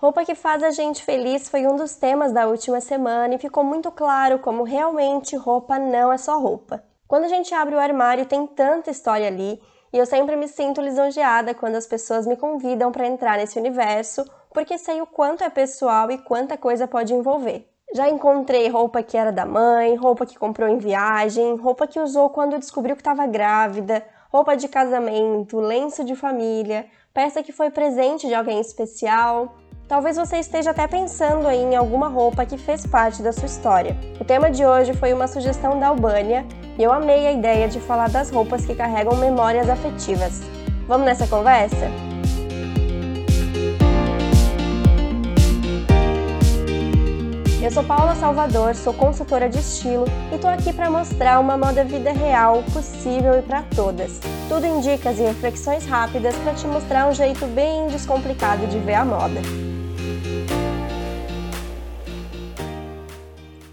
Roupa que faz a gente feliz foi um dos temas da última semana e ficou muito claro como realmente roupa não é só roupa. Quando a gente abre o armário, tem tanta história ali, e eu sempre me sinto lisonjeada quando as pessoas me convidam para entrar nesse universo, porque sei o quanto é pessoal e quanta coisa pode envolver. Já encontrei roupa que era da mãe, roupa que comprou em viagem, roupa que usou quando descobriu que estava grávida, roupa de casamento, lenço de família, peça que foi presente de alguém especial. Talvez você esteja até pensando aí em alguma roupa que fez parte da sua história. O tema de hoje foi uma sugestão da Albânia e eu amei a ideia de falar das roupas que carregam memórias afetivas. Vamos nessa conversa? Eu sou Paula Salvador, sou consultora de estilo e tô aqui para mostrar uma moda vida real, possível e para todas. Tudo em dicas e reflexões rápidas para te mostrar um jeito bem descomplicado de ver a moda.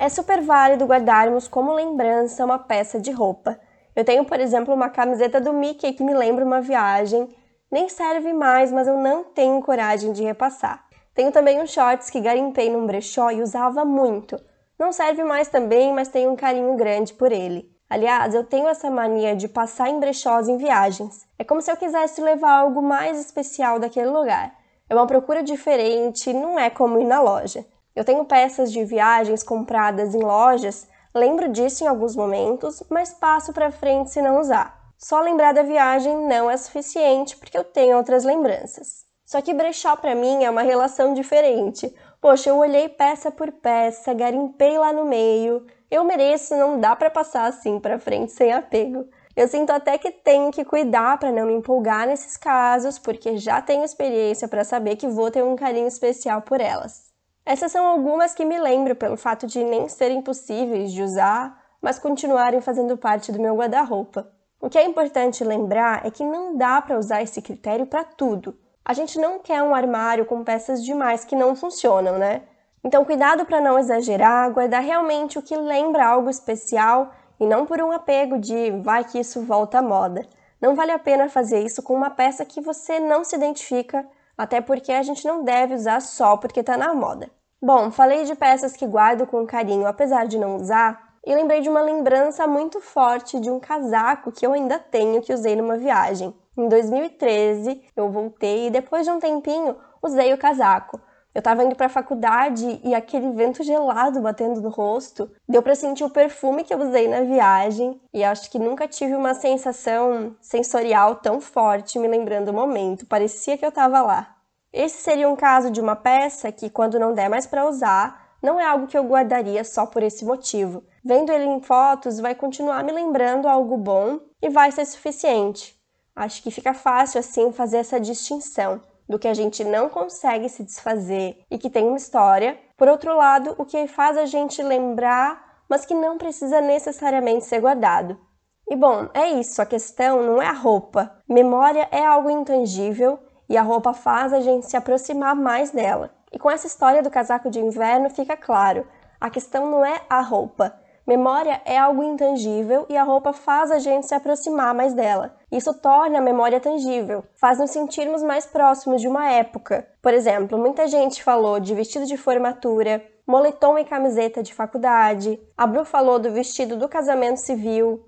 É super válido guardarmos como lembrança uma peça de roupa. Eu tenho, por exemplo, uma camiseta do Mickey que me lembra uma viagem. Nem serve mais, mas eu não tenho coragem de repassar. Tenho também um shorts que garimpei num brechó e usava muito. Não serve mais também, mas tenho um carinho grande por ele. Aliás, eu tenho essa mania de passar em brechós em viagens. É como se eu quisesse levar algo mais especial daquele lugar. É uma procura diferente, não é como ir na loja. Eu tenho peças de viagens compradas em lojas, lembro disso em alguns momentos, mas passo para frente se não usar. Só lembrar da viagem não é suficiente porque eu tenho outras lembranças. Só que brechó para mim é uma relação diferente. Poxa, eu olhei peça por peça, garimpei lá no meio. Eu mereço, não dá para passar assim para frente sem apego. Eu sinto até que tenho que cuidar para não me empolgar nesses casos, porque já tenho experiência para saber que vou ter um carinho especial por elas. Essas são algumas que me lembro pelo fato de nem serem possíveis de usar, mas continuarem fazendo parte do meu guarda-roupa. O que é importante lembrar é que não dá para usar esse critério para tudo. A gente não quer um armário com peças demais que não funcionam, né? Então, cuidado para não exagerar, guardar realmente o que lembra algo especial e não por um apego de vai que isso volta à moda. Não vale a pena fazer isso com uma peça que você não se identifica, até porque a gente não deve usar só porque está na moda. Bom, falei de peças que guardo com carinho apesar de não usar, e lembrei de uma lembrança muito forte de um casaco que eu ainda tenho que usei numa viagem. Em 2013, eu voltei e depois de um tempinho usei o casaco. Eu estava indo para a faculdade e aquele vento gelado batendo no rosto, deu para sentir o perfume que eu usei na viagem e acho que nunca tive uma sensação sensorial tão forte me lembrando o momento, parecia que eu estava lá. Esse seria um caso de uma peça que quando não der mais para usar, não é algo que eu guardaria só por esse motivo. Vendo ele em fotos, vai continuar me lembrando algo bom e vai ser suficiente. Acho que fica fácil assim fazer essa distinção do que a gente não consegue se desfazer e que tem uma história. Por outro lado, o que faz a gente lembrar, mas que não precisa necessariamente ser guardado. E bom, é isso, a questão não é a roupa. Memória é algo intangível e a roupa faz a gente se aproximar mais dela. E com essa história do casaco de inverno fica claro, a questão não é a roupa, Memória é algo intangível e a roupa faz a gente se aproximar mais dela. Isso torna a memória tangível, faz nos sentirmos mais próximos de uma época. Por exemplo, muita gente falou de vestido de formatura, moletom e camiseta de faculdade. A Bru falou do vestido do casamento civil.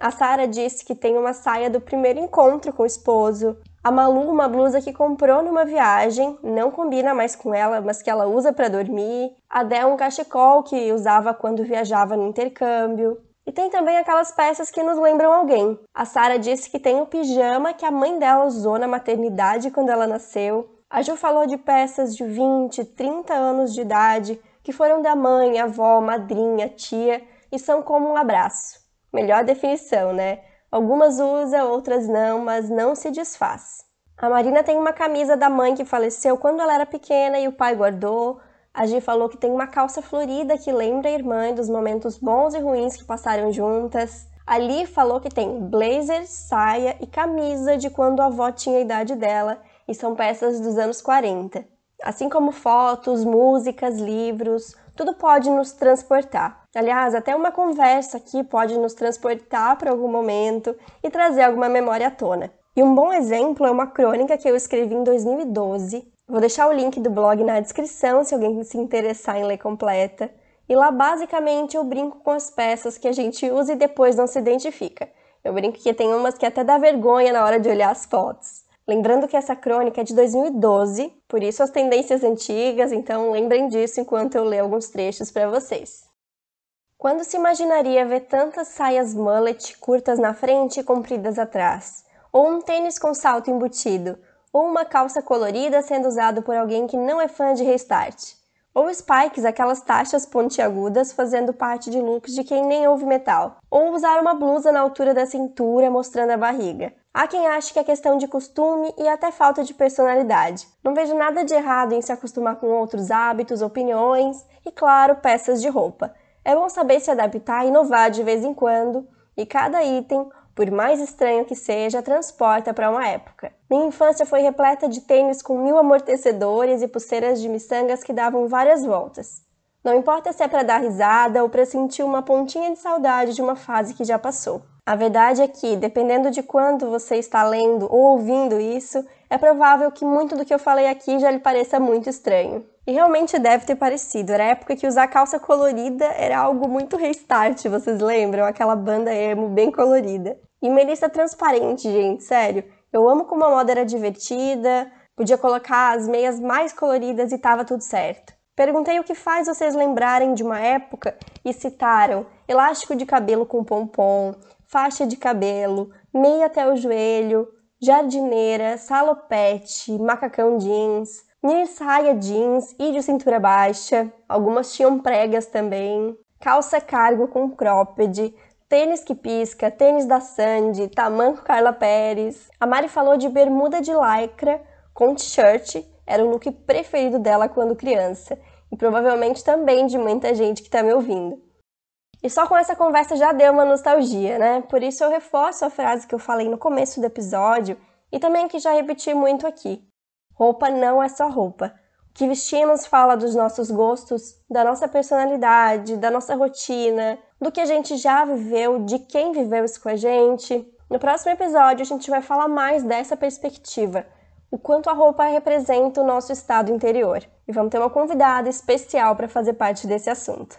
A Sara disse que tem uma saia do primeiro encontro com o esposo. A Malu, uma blusa que comprou numa viagem, não combina mais com ela, mas que ela usa para dormir. A Dé, um cachecol que usava quando viajava no intercâmbio. E tem também aquelas peças que nos lembram alguém. A Sara disse que tem o pijama que a mãe dela usou na maternidade quando ela nasceu. A Ju falou de peças de 20, 30 anos de idade que foram da mãe, avó, madrinha, tia e são como um abraço. Melhor definição, né? Algumas usa, outras não, mas não se desfaz. A Marina tem uma camisa da mãe que faleceu quando ela era pequena e o pai guardou. A Gi falou que tem uma calça florida que lembra a irmã dos momentos bons e ruins que passaram juntas. A Li falou que tem blazer, saia e camisa de quando a avó tinha a idade dela e são peças dos anos 40. Assim como fotos, músicas, livros, tudo pode nos transportar. Aliás, até uma conversa aqui pode nos transportar para algum momento e trazer alguma memória à tona. E um bom exemplo é uma crônica que eu escrevi em 2012. Vou deixar o link do blog na descrição se alguém se interessar em ler completa. E lá basicamente eu brinco com as peças que a gente usa e depois não se identifica. Eu brinco que tem umas que até dá vergonha na hora de olhar as fotos. Lembrando que essa crônica é de 2012, por isso as tendências antigas, então lembrem disso enquanto eu ler alguns trechos para vocês. Quando se imaginaria ver tantas saias mullet curtas na frente e compridas atrás? Ou um tênis com salto embutido? Ou uma calça colorida sendo usado por alguém que não é fã de restart? Ou spikes, aquelas taxas pontiagudas fazendo parte de looks de quem nem ouve metal. Ou usar uma blusa na altura da cintura mostrando a barriga. Há quem ache que é questão de costume e até falta de personalidade. Não vejo nada de errado em se acostumar com outros hábitos, opiniões e, claro, peças de roupa. É bom saber se adaptar e inovar de vez em quando, e cada item, por mais estranho que seja, transporta para uma época. Minha infância foi repleta de tênis com mil amortecedores e pulseiras de miçangas que davam várias voltas. Não importa se é para dar risada ou para sentir uma pontinha de saudade de uma fase que já passou. A verdade é que, dependendo de quando você está lendo ou ouvindo isso, é provável que muito do que eu falei aqui já lhe pareça muito estranho. E realmente deve ter parecido. Era a época que usar calça colorida era algo muito restart, vocês lembram? Aquela banda emo bem colorida. E Melissa transparente, gente, sério. Eu amo como a moda era divertida, podia colocar as meias mais coloridas e tava tudo certo. Perguntei o que faz vocês lembrarem de uma época e citaram elástico de cabelo com pompom, faixa de cabelo, meia até o joelho, jardineira, salopete, macacão jeans, mini saia jeans e de cintura baixa, algumas tinham pregas também, calça cargo com cropped, tênis que pisca, tênis da Sandy, tamanco Carla Pérez. A Mari falou de bermuda de lycra com t-shirt, era o look preferido dela quando criança, e provavelmente também de muita gente que está me ouvindo. E só com essa conversa já deu uma nostalgia, né? Por isso eu reforço a frase que eu falei no começo do episódio e também que já repeti muito aqui. Roupa não é só roupa. O que vestimos fala dos nossos gostos, da nossa personalidade, da nossa rotina, do que a gente já viveu, de quem viveu isso com a gente. No próximo episódio a gente vai falar mais dessa perspectiva, o quanto a roupa representa o nosso estado interior. E vamos ter uma convidada especial para fazer parte desse assunto.